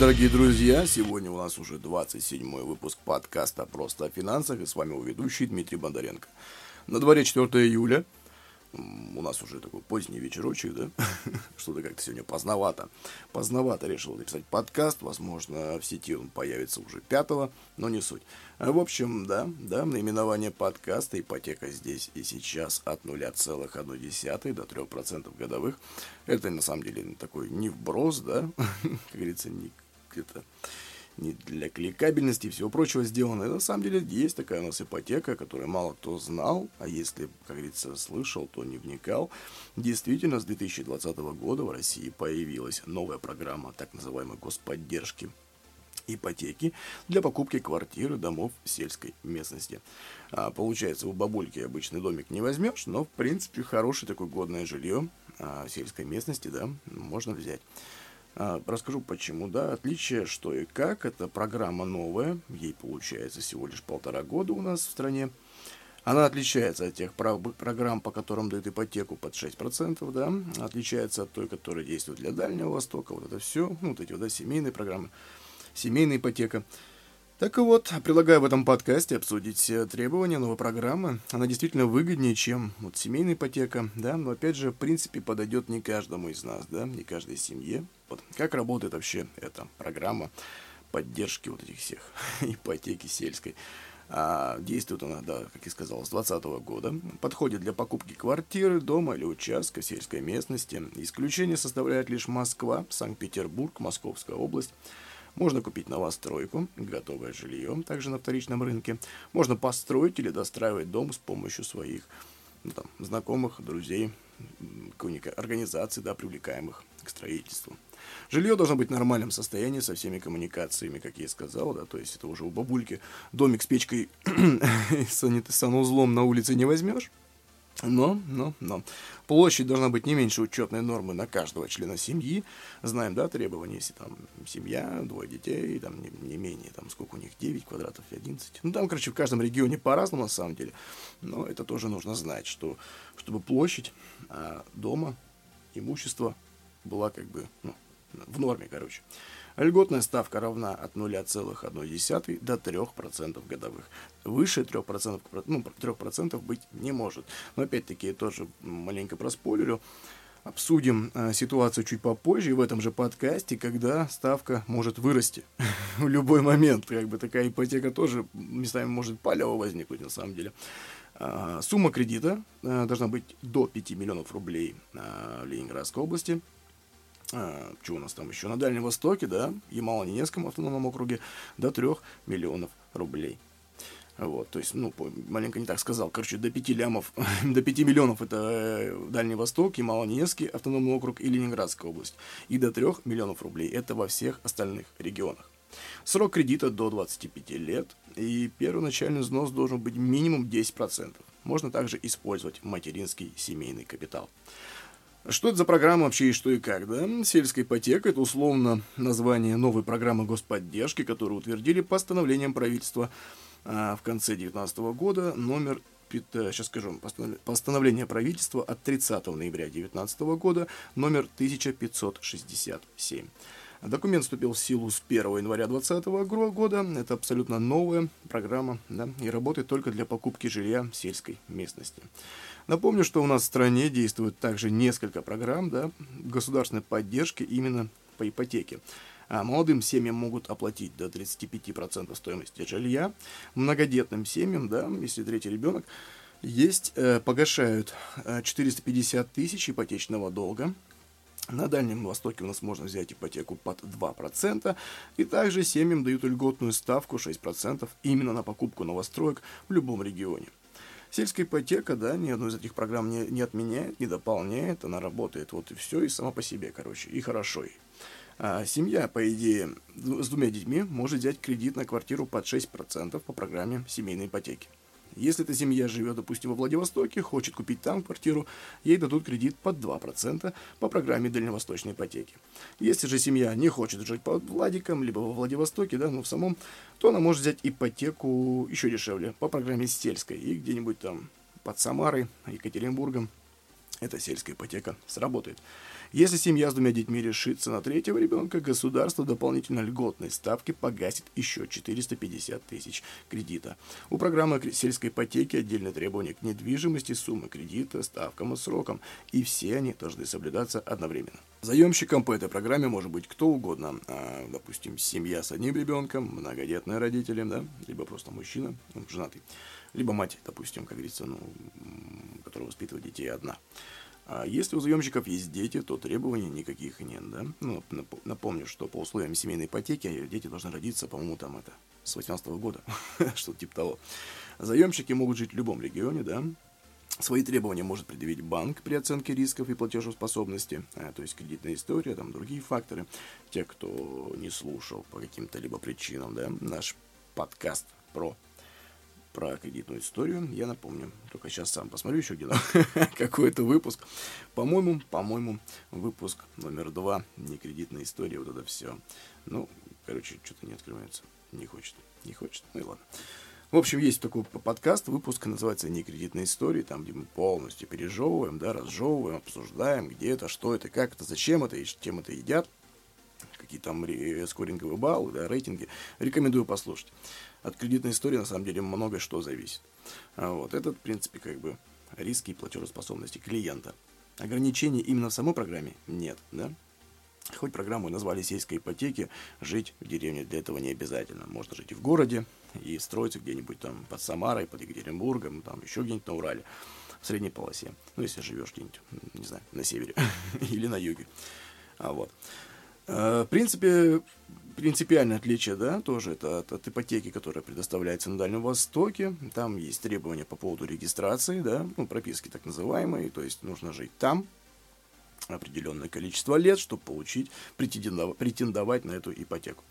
дорогие друзья! Сегодня у нас уже 27 выпуск подкаста «Просто о финансах» и с вами его ведущий Дмитрий Бондаренко. На дворе 4 июля, у нас уже такой поздний вечерочек, да? Что-то как-то сегодня поздновато. Поздновато решил написать подкаст. Возможно, в сети он появится уже 5 но не суть. В общем, да, да, наименование подкаста «Ипотека здесь и сейчас» от 0,1 до 3% годовых. Это на самом деле такой не вброс, да, как говорится, не это не для кликабельности и всего прочего сделано. И на самом деле есть такая у нас ипотека, которую мало кто знал, а если, как говорится, слышал, то не вникал. Действительно, с 2020 года в России появилась новая программа так называемой господдержки ипотеки для покупки квартиры, домов в сельской местности. А, получается, у бабульки обычный домик не возьмешь, но, в принципе, хорошее такое годное жилье а, в сельской местности, да, можно взять. А, расскажу почему, да, отличие что и как, это программа новая, ей получается всего лишь полтора года у нас в стране. Она отличается от тех программ, по которым дают ипотеку под 6%, да, отличается от той, которая действует для Дальнего Востока, вот это все, ну, вот эти вот, да, семейные программы, семейная ипотека. Так и вот, предлагаю в этом подкасте обсудить требования новой программы. Она действительно выгоднее, чем вот семейная ипотека, да, но опять же, в принципе, подойдет не каждому из нас, да, не каждой семье. Вот как работает вообще эта программа поддержки вот этих всех ипотеки сельской. А, действует она, да, как я сказал, с 2020 года. Подходит для покупки квартиры, дома или участка сельской местности. Исключение составляет лишь Москва, Санкт-Петербург, Московская область. Можно купить новостройку, готовое жилье, также на вторичном рынке. Можно построить или достраивать дом с помощью своих ну, там, знакомых, друзей, организаций, да, привлекаемых к строительству. Жилье должно быть в нормальном состоянии со всеми коммуникациями, как я и сказал, да, то есть это уже у бабульки домик с печкой санузлом на улице не возьмешь. Но, но, но. Площадь должна быть не меньше учетной нормы на каждого члена семьи. Знаем, да, требования, если там семья, двое детей, там не, не менее, там сколько у них, 9 квадратов, 11. Ну, там, короче, в каждом регионе по-разному, на самом деле. Но это тоже нужно знать, что, чтобы площадь а, дома, имущество была как бы, ну, в норме, короче. Льготная ставка равна от 0,1 до 3% годовых. Выше 3%, ну, 3% быть не может. Но опять-таки тоже маленько проспойлерю. Обсудим э, ситуацию чуть попозже в этом же подкасте, когда ставка может вырасти в любой момент. Как бы такая ипотека тоже местами может палево возникнуть на самом деле. Э, сумма кредита э, должна быть до 5 миллионов рублей э, в Ленинградской области а, что у нас там еще, на Дальнем Востоке, да, Ямало-Ненецком автономном округе, до 3 миллионов рублей. Вот, то есть, ну, маленько не так сказал. Короче, до 5 лямов, до 5 миллионов это э, Дальний Восток, Ямало-Ненецкий автономный округ и Ленинградская область. И до 3 миллионов рублей это во всех остальных регионах. Срок кредита до 25 лет, и первоначальный взнос должен быть минимум 10%. Можно также использовать материнский семейный капитал. Что это за программа вообще и что и как, да? Сельская ипотека – это условно название новой программы господдержки, которую утвердили постановлением правительства а, в конце 2019 года, номер сейчас скажу, постановление правительства от 30 ноября 2019 года, номер 1567. Документ вступил в силу с 1 января 2020 года. Это абсолютно новая программа да, и работает только для покупки жилья в сельской местности. Напомню, что у нас в стране действует также несколько программ да, государственной поддержки именно по ипотеке. А молодым семьям могут оплатить до 35% стоимости жилья. Многодетным семьям, да, если третий ребенок, есть, э, погашают э, 450 тысяч ипотечного долга. На Дальнем Востоке у нас можно взять ипотеку под 2%, и также семьям дают льготную ставку 6% именно на покупку новостроек в любом регионе. Сельская ипотека, да, ни одну из этих программ не, не отменяет, не дополняет, она работает вот и все, и сама по себе, короче, и хорошо. А семья, по идее, с двумя детьми может взять кредит на квартиру под 6% по программе семейной ипотеки. Если эта семья живет, допустим, во Владивостоке, хочет купить там квартиру, ей дадут кредит под 2% по программе дальневосточной ипотеки. Если же семья не хочет жить под Владиком, либо во Владивостоке, да, ну в самом, то она может взять ипотеку еще дешевле по программе сельской и где-нибудь там под Самарой, Екатеринбургом эта сельская ипотека сработает. Если семья с двумя детьми решится на третьего ребенка, государство дополнительно льготной ставки погасит еще 450 тысяч кредита. У программы сельской ипотеки отдельные требования к недвижимости, суммы кредита, ставкам и срокам, и все они должны соблюдаться одновременно. Заемщиком по этой программе может быть кто угодно, а, допустим, семья с одним ребенком, многодетные родители, да, либо просто мужчина, ну, женатый, либо мать, допустим, как говорится, ну, которая воспитывает детей одна. А если у заемщиков есть дети, то требований никаких нет, да? Ну, напомню, что по условиям семейной ипотеки дети должны родиться, по-моему, там это, с 18 -го года, что-то типа того. Заемщики могут жить в любом регионе, да? Свои требования может предъявить банк при оценке рисков и платежеспособности, а, то есть кредитная история, там другие факторы. Те, кто не слушал по каким-то либо причинам, да, наш подкаст про про кредитную историю, я напомню. Только сейчас сам посмотрю еще где-то какой-то выпуск. По-моему, по-моему, выпуск номер два, не кредитная история, вот это все. Ну, короче, что-то не открывается. Не хочет, не хочет. Ну и ладно. В общем, есть такой подкаст, выпуск называется «Не кредитная история», там, где мы полностью пережевываем, да, разжевываем, обсуждаем, где это, что это, как это, зачем это и чем это едят, какие там скоринговые баллы, да, рейтинги. Рекомендую послушать от кредитной истории на самом деле много что зависит. А вот это, в принципе, как бы риски и платежеспособности клиента. Ограничений именно в самой программе нет, да? Хоть программу назвали сельской ипотеки, жить в деревне для этого не обязательно. Можно жить и в городе, и строиться где-нибудь там под Самарой, под Екатеринбургом, там еще где-нибудь на Урале, в средней полосе. Ну, если живешь где-нибудь, не знаю, на севере или на юге. А вот. Э, в принципе, принципиальное отличие, да, тоже это от, от ипотеки, которая предоставляется на Дальнем Востоке. Там есть требования по поводу регистрации, да, ну, прописки так называемые, то есть нужно жить там определенное количество лет, чтобы получить, претендовать, претендовать на эту ипотеку.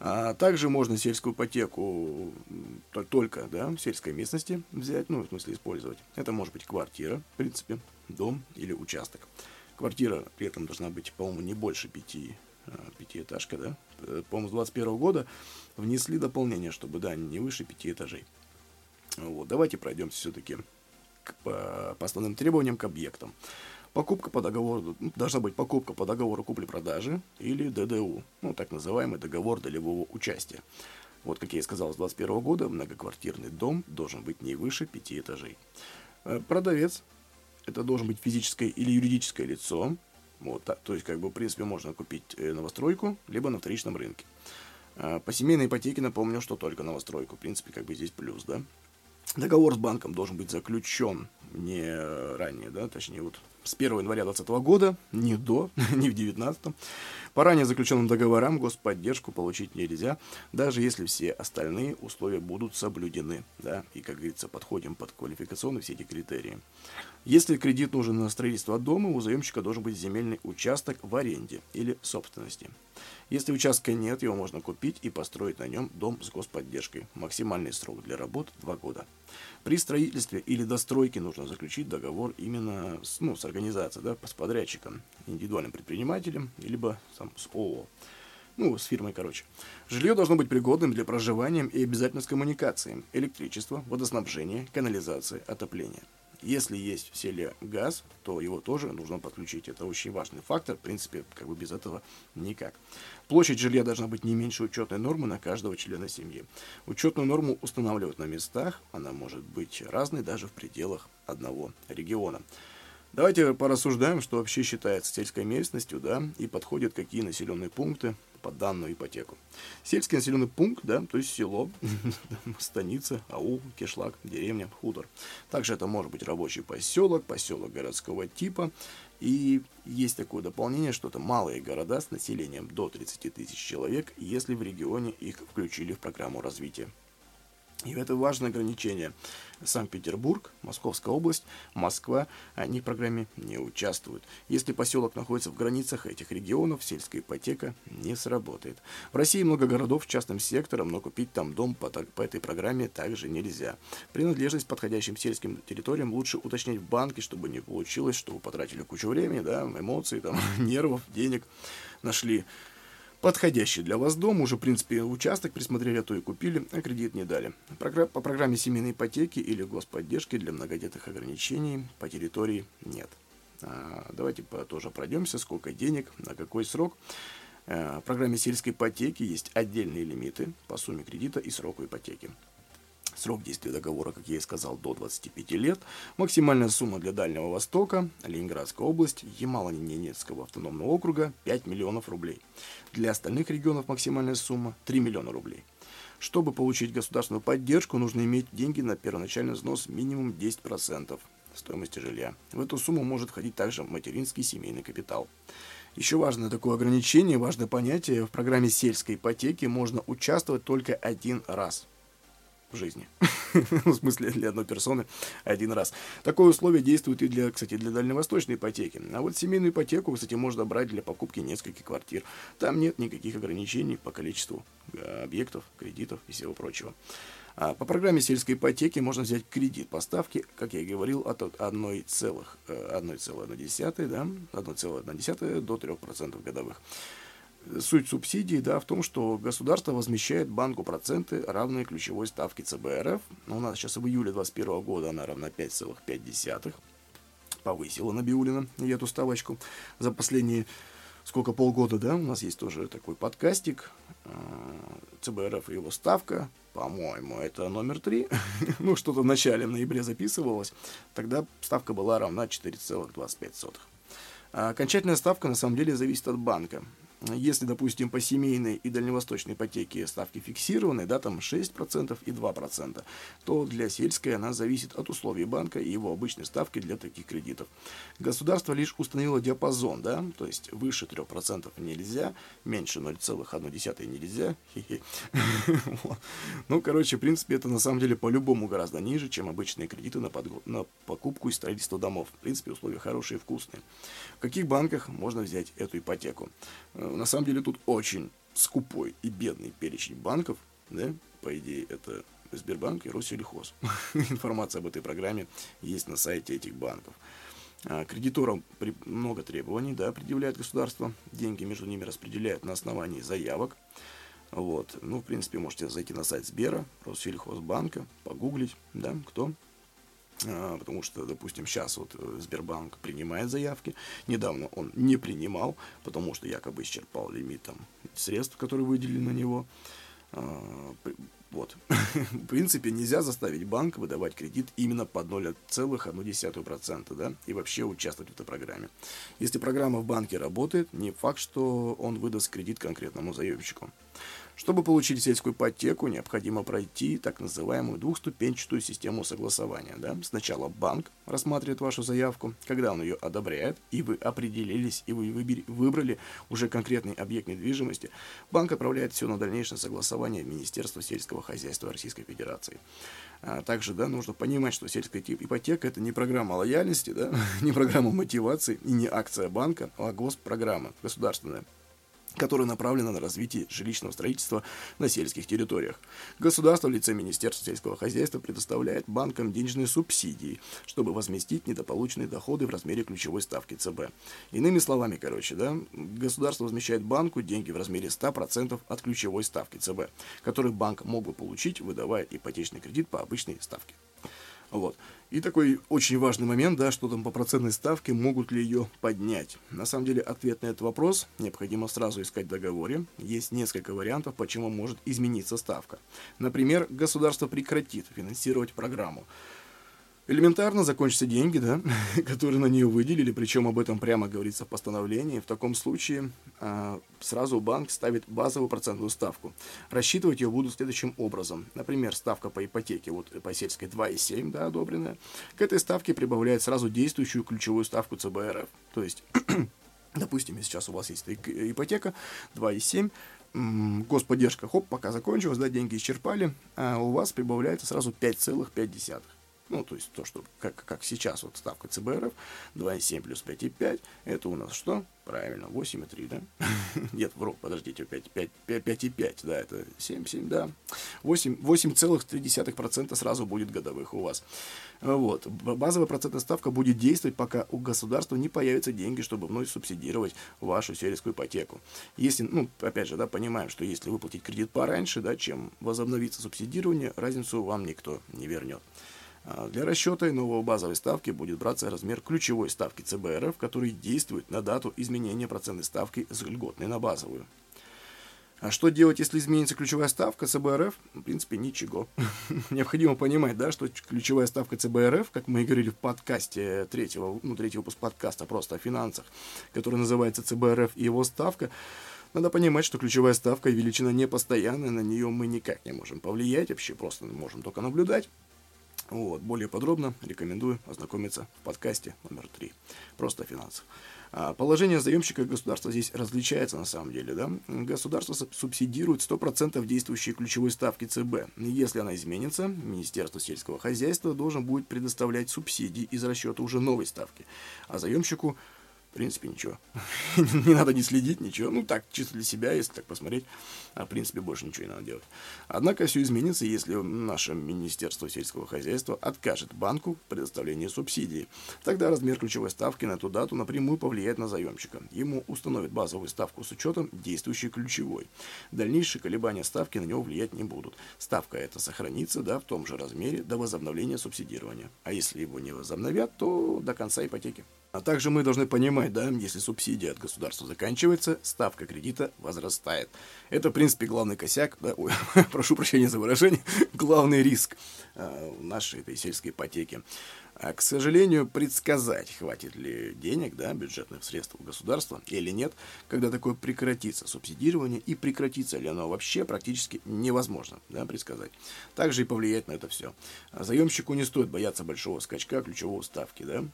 А также можно сельскую ипотеку только да, в сельской местности взять, ну, в смысле использовать. Это может быть квартира, в принципе, дом или участок. Квартира при этом должна быть, по-моему, не больше пяти Э, пятиэтажка, да, э, по-моему, с 21 года внесли дополнение, чтобы, да, не выше пяти этажей. Вот, давайте пройдемся все-таки по, по основным требованиям к объектам. Покупка по договору, ну, должна быть покупка по договору купли-продажи или ДДУ, ну, так называемый договор долевого участия. Вот, как я и сказал, с 21 года многоквартирный дом должен быть не выше пяти этажей. Э, продавец, это должен быть физическое или юридическое лицо, вот, то есть, как бы, в принципе, можно купить э, новостройку, либо на вторичном рынке. А, по семейной ипотеке напомню, что только новостройку. В принципе, как бы здесь плюс, да. Договор с банком должен быть заключен не ранее, да, точнее, вот с 1 января 2020 года, не до, не в 2019. По ранее заключенным договорам господдержку получить нельзя, даже если все остальные условия будут соблюдены. Да? И, как говорится, подходим под квалификационные все эти критерии. Если кредит нужен на строительство дома, у заемщика должен быть земельный участок в аренде или собственности. Если участка нет, его можно купить и построить на нем дом с господдержкой. Максимальный срок для работ 2 года. При строительстве или достройке нужно заключить договор именно с, ну, с организацией, да, с подрядчиком, индивидуальным предпринимателем, либо сам, с ООО. Ну, с фирмой, короче. Жилье должно быть пригодным для проживания и обязательно с коммуникацией. Электричество, водоснабжение, канализация, отопление. Если есть в селе газ, то его тоже нужно подключить. Это очень важный фактор. В принципе, как бы без этого никак. Площадь жилья должна быть не меньше учетной нормы на каждого члена семьи. Учетную норму устанавливают на местах. Она может быть разной даже в пределах одного региона. Давайте порассуждаем, что вообще считается сельской местностью, да, и подходят какие населенные пункты под данную ипотеку. Сельский населенный пункт, да, то есть село, станица, аул, кишлак, деревня, хутор. Также это может быть рабочий поселок, поселок городского типа. И есть такое дополнение, что это малые города с населением до 30 тысяч человек, если в регионе их включили в программу развития. И это важное ограничение. Санкт-Петербург, Московская область, Москва, они в программе не участвуют. Если поселок находится в границах этих регионов, сельская ипотека не сработает. В России много городов с частным сектором, но купить там дом по, по этой программе также нельзя. Принадлежность к подходящим сельским территориям лучше уточнять в банке, чтобы не получилось, что вы потратили кучу времени, да, эмоций, там, нервов, денег, нашли подходящий для вас дом. Уже, в принципе, участок присмотрели, а то и купили, а кредит не дали. По программе семейной ипотеки или господдержки для многодетных ограничений по территории нет. А, давайте тоже пройдемся, сколько денег, на какой срок. А, в программе сельской ипотеки есть отдельные лимиты по сумме кредита и сроку ипотеки. Срок действия договора, как я и сказал, до 25 лет. Максимальная сумма для Дальнего Востока, Ленинградская область, Ямало-Ненецкого автономного округа 5 миллионов рублей. Для остальных регионов максимальная сумма 3 миллиона рублей. Чтобы получить государственную поддержку, нужно иметь деньги на первоначальный взнос минимум 10% стоимости жилья. В эту сумму может входить также материнский семейный капитал. Еще важное такое ограничение, важное понятие, в программе сельской ипотеки можно участвовать только один раз в жизни. в смысле, для одной персоны один раз. Такое условие действует и для, кстати, для дальневосточной ипотеки. А вот семейную ипотеку, кстати, можно брать для покупки нескольких квартир. Там нет никаких ограничений по количеству э, объектов, кредитов и всего прочего. А по программе сельской ипотеки можно взять кредит по ставке, как я и говорил, от 1,1 э, да, 1,1 до 3% годовых. Суть субсидии да, в том, что государство возмещает банку проценты, равные ключевой ставке ЦБ РФ. У нас сейчас в июле 2021 года она равна 5,5. Повысила Набиулина эту ставочку за последние сколько полгода, да, у нас есть тоже такой подкастик, э, ЦБРФ и его ставка, по-моему, это номер три, ну, что-то в начале, в ноябре записывалось, тогда ставка была равна 4,25. А окончательная ставка на самом деле зависит от банка. Если, допустим, по семейной и дальневосточной ипотеке ставки фиксированы, да, там 6% и 2%, то для сельской она зависит от условий банка и его обычной ставки для таких кредитов. Государство лишь установило диапазон, да, то есть выше 3% нельзя, меньше 0,1 нельзя. Ну, короче, в принципе, это на самом деле по-любому гораздо ниже, чем обычные кредиты на, покупку и строительство домов. В принципе, условия хорошие и вкусные. В каких банках можно взять эту ипотеку? На самом деле тут очень скупой и бедный перечень банков, да, по идее это Сбербанк и Россельхоз. Информация об этой программе есть на сайте этих банков. А, кредиторам много требований, да, предъявляет государство. Деньги между ними распределяют на основании заявок. Вот. Ну, в принципе, можете зайти на сайт Сбера, Россельхозбанка, погуглить, да, кто потому что, допустим, сейчас вот э, Сбербанк принимает заявки, недавно он не принимал, потому что якобы исчерпал лимит там, средств, которые выделили на него. А, вот. В принципе, нельзя заставить банк выдавать кредит именно под 0,1%, да, и вообще участвовать в этой программе. Если программа в банке работает, не факт, что он выдаст кредит конкретному заемщику. Чтобы получить сельскую ипотеку, необходимо пройти так называемую двухступенчатую систему согласования. Да? Сначала банк рассматривает вашу заявку, когда он ее одобряет, и вы определились, и вы выбрали уже конкретный объект недвижимости, банк отправляет все на дальнейшее согласование в Министерство сельского хозяйства Российской Федерации. А также да, нужно понимать, что сельская ипотека это не программа лояльности, да, не программа мотивации и не акция банка, а госпрограмма государственная которая направлена на развитие жилищного строительства на сельских территориях. Государство в лице Министерства сельского хозяйства предоставляет банкам денежные субсидии, чтобы возместить недополученные доходы в размере ключевой ставки ЦБ. Иными словами, короче, да, государство возмещает банку деньги в размере 100% от ключевой ставки ЦБ, который банк мог бы получить, выдавая ипотечный кредит по обычной ставке. Вот. И такой очень важный момент, да, что там по процентной ставке, могут ли ее поднять. На самом деле ответ на этот вопрос необходимо сразу искать в договоре. Есть несколько вариантов, почему может измениться ставка. Например, государство прекратит финансировать программу. Элементарно закончатся деньги, да, которые на нее выделили, причем об этом прямо говорится в постановлении. В таком случае э, сразу банк ставит базовую процентную ставку. Рассчитывать ее будут следующим образом. Например, ставка по ипотеке, вот по сельской 2,7, да, одобренная. К этой ставке прибавляет сразу действующую ключевую ставку ЦБРФ. То есть, допустим, сейчас у вас есть ипотека 2,7, господдержка, хоп, пока закончилась, да, деньги исчерпали, а у вас прибавляется сразу 5,5. Ну, то есть то, что как, как сейчас вот ставка ЦБРФ 2,7 плюс 5,5, это у нас что? Правильно, 8,3, да? Нет, вру, подождите, 5,5, да, это 7,7, да. 8,3% сразу будет годовых у вас. Вот. Базовая процентная ставка будет действовать, пока у государства не появятся деньги, чтобы вновь субсидировать вашу сельскую ипотеку. Если, ну, опять же, да, понимаем, что если выплатить кредит пораньше, да, чем возобновится субсидирование, разницу вам никто не вернет. А для расчета нового базовой ставки будет браться размер ключевой ставки ЦБ РФ, который действует на дату изменения процентной ставки с льготной на базовую. А что делать, если изменится ключевая ставка ЦБ РФ? В принципе, ничего. Необходимо понимать, да, что ключевая ставка ЦБ РФ, как мы и говорили в подкасте третьего, ну, третий выпуск подкаста просто о финансах, который называется ЦБ РФ и его ставка, надо понимать, что ключевая ставка величина не постоянная, на нее мы никак не можем повлиять, вообще просто можем только наблюдать. Вот, более подробно рекомендую ознакомиться в подкасте номер 3. Просто финансов. А положение заемщика государства здесь различается на самом деле. Да? Государство субсидирует 100% действующей ключевой ставки ЦБ. Если она изменится, Министерство сельского хозяйства должен будет предоставлять субсидии из расчета уже новой ставки. А заемщику в принципе, ничего. не надо не следить, ничего. Ну, так, чисто для себя, если так посмотреть. А, в принципе, больше ничего не надо делать. Однако все изменится, если наше Министерство сельского хозяйства откажет банку в предоставлении субсидии. Тогда размер ключевой ставки на эту дату напрямую повлияет на заемщика. Ему установят базовую ставку с учетом действующей ключевой. Дальнейшие колебания ставки на него влиять не будут. Ставка эта сохранится да, в том же размере до возобновления субсидирования. А если его не возобновят, то до конца ипотеки. А также мы должны понимать, да, если субсидия от государства заканчивается, ставка кредита возрастает. Это, в принципе, главный косяк, да, ой, прошу прощения за выражение, главный риск э, нашей этой сельской ипотеки. А, к сожалению, предсказать, хватит ли денег, да, бюджетных средств у государства или нет, когда такое прекратится субсидирование и прекратится ли оно вообще практически невозможно да, предсказать. Также и повлиять на это все. Заемщику не стоит бояться большого скачка ключевого ставки, да,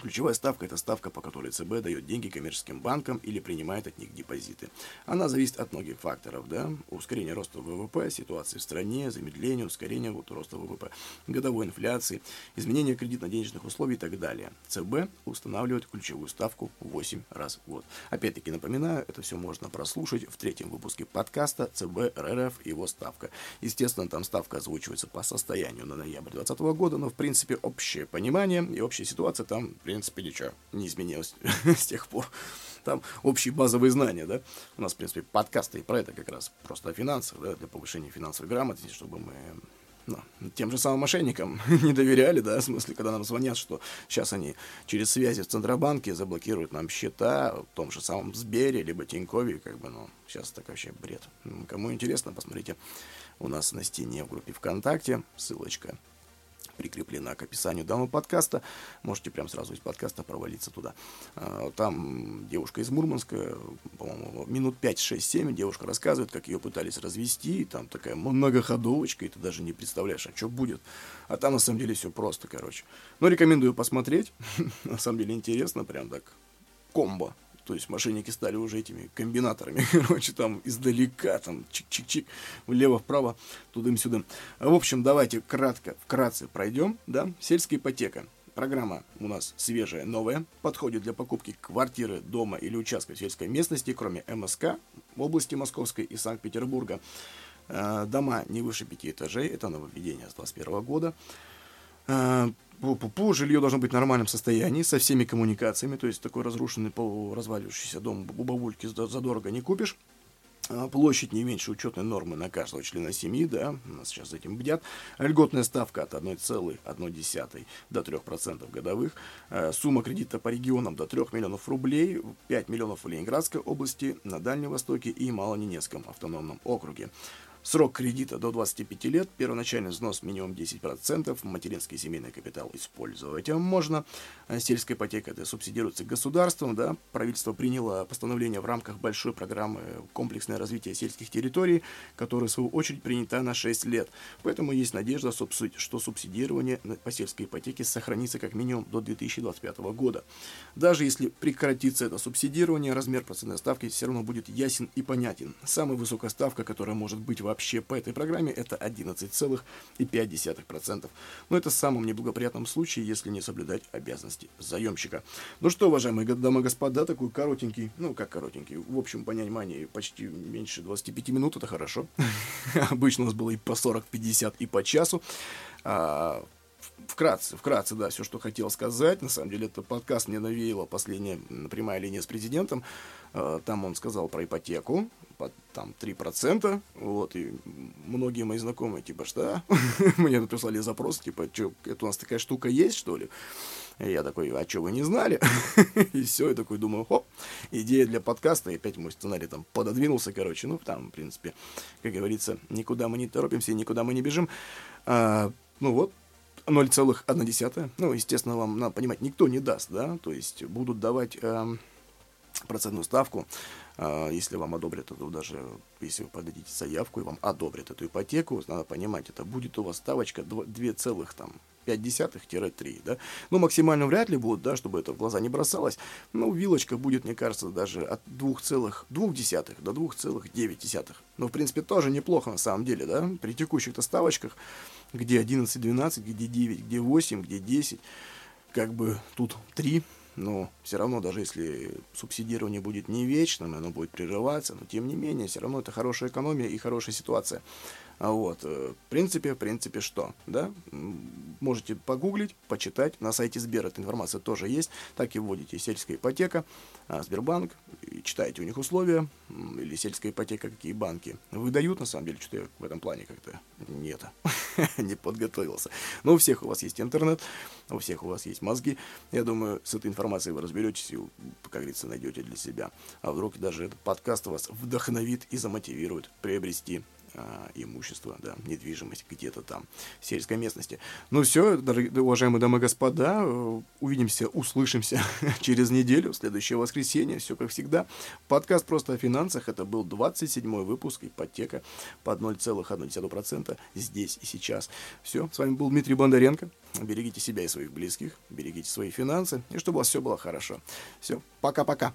Ключевая ставка – это ставка, по которой ЦБ дает деньги коммерческим банкам или принимает от них депозиты. Она зависит от многих факторов, да, ускорение роста ВВП, ситуации в стране, замедление, ускорение вот, роста ВВП, годовой инфляции, изменение кредитно-денежных условий и так далее. ЦБ устанавливает ключевую ставку 8 раз в год. Опять-таки напоминаю, это все можно прослушать в третьем выпуске подкаста ЦБ РРФ его ставка. Естественно, там ставка озвучивается по состоянию на ноябрь 2020 года, но в принципе общее понимание и общая ситуация там принципе, ничего не изменилось с тех пор. Там общие базовые знания, да. У нас, в принципе, подкасты и про это как раз просто о финансах, да, для повышения финансовой грамотности, чтобы мы ну, тем же самым мошенникам не доверяли, да, в смысле, когда нам звонят, что сейчас они через связи в Центробанке заблокируют нам счета в том же самом Сбере, либо Тинькове, как бы, ну, сейчас это вообще бред. Кому интересно, посмотрите у нас на стене в группе ВКонтакте, ссылочка прикреплена к описанию данного подкаста. Можете прям сразу из подкаста провалиться туда. А, там девушка из Мурманска, по-моему, минут 5, 6, 7 девушка рассказывает, как ее пытались развести. Там такая многоходовочка, и ты даже не представляешь, а что будет. А там на самом деле все просто, короче. Но рекомендую посмотреть. на самом деле интересно, прям так комбо. То есть мошенники стали уже этими комбинаторами. Короче, там издалека, там чик-чик-чик, влево-вправо, тудым-сюдым. В общем, давайте кратко, вкратце пройдем, да, сельская ипотека. Программа у нас свежая, новая, подходит для покупки квартиры, дома или участка в сельской местности, кроме МСК, в области Московской и Санкт-Петербурга. Э, дома не выше пяти этажей, это нововведение с 2021 года. Пу-пу-пу, жилье должно быть в нормальном состоянии, со всеми коммуникациями, то есть такой разрушенный полуразваливающийся дом у бабульки задорого не купишь. А, площадь не меньше учетной нормы на каждого члена семьи, да, нас сейчас за этим бдят. Льготная ставка от 1,1 до 3% годовых. А, сумма кредита по регионам до 3 миллионов рублей, 5 миллионов в Ленинградской области, на Дальнем Востоке и Малоненецком автономном округе. Срок кредита до 25 лет, первоначальный взнос минимум 10%, материнский семейный капитал использовать можно. А сельская ипотека это субсидируется государством, да, правительство приняло постановление в рамках большой программы комплексное развитие сельских территорий, которая в свою очередь принята на 6 лет. Поэтому есть надежда, что субсидирование по сельской ипотеке сохранится как минимум до 2025 года. Даже если прекратится это субсидирование, размер процентной ставки все равно будет ясен и понятен. Самая высокая ставка, которая может быть в вообще по этой программе это 11,5%. Но это в самом неблагоприятном случае, если не соблюдать обязанности заемщика. Ну что, уважаемые дамы и господа, такой коротенький, ну как коротенький, в общем понимании почти меньше 25 минут, это хорошо. Обычно у нас было и по 40, 50, и по часу. А, вкратце, вкратце, да, все, что хотел сказать. На самом деле, это подкаст мне навеяло последняя прямая линия с президентом. А, там он сказал про ипотеку, под там 3%, вот, и многие мои знакомые, типа, что? Мне прислали запрос, типа, что, это у нас такая штука есть, что ли? И я такой, а что, вы не знали? и все, я такой думаю, хоп, идея для подкаста, и опять мой сценарий там пододвинулся, короче, ну, там, в принципе, как говорится, никуда мы не торопимся, никуда мы не бежим. А, ну вот, 0,1. Ну, естественно, вам надо понимать, никто не даст, да, то есть будут давать э, процентную ставку, э, если вам одобрят эту, даже если вы подадите заявку и вам одобрят эту ипотеку, надо понимать, это будет у вас ставочка 2,5-3, да, ну, максимально вряд ли будет, да, чтобы это в глаза не бросалось, ну, вилочка будет, мне кажется, даже от 2,2 до 2,9, ну, в принципе, тоже неплохо на самом деле, да, при текущих-то ставочках, где 11, 12, где 9, где 8, где 10. Как бы тут 3, но все равно, даже если субсидирование будет не вечным, оно будет прерываться, но тем не менее, все равно это хорошая экономия и хорошая ситуация. А вот, э, в принципе, в принципе, что, да? Можете погуглить, почитать. На сайте Сбер эта информация тоже есть. Так и вводите сельская ипотека, а, Сбербанк, и читаете у них условия, или сельская ипотека, какие банки выдают, на самом деле, что я в этом плане как-то нет, не подготовился. Но у всех у вас есть интернет, у всех у вас есть мозги. Я думаю, с этой информацией вы разберетесь и, как говорится, найдете для себя. А вдруг даже этот подкаст вас вдохновит и замотивирует приобрести а, имущество, да, недвижимость где-то там в сельской местности. Ну все, дорогие, уважаемые дамы и господа, э, увидимся, услышимся через неделю, в следующее воскресенье, все как всегда. Подкаст «Просто о финансах» это был 27 выпуск, ипотека под 0,1% здесь и сейчас. Все, с вами был Дмитрий Бондаренко. Берегите себя и своих близких, берегите свои финансы, и чтобы у вас все было хорошо. Все, пока-пока.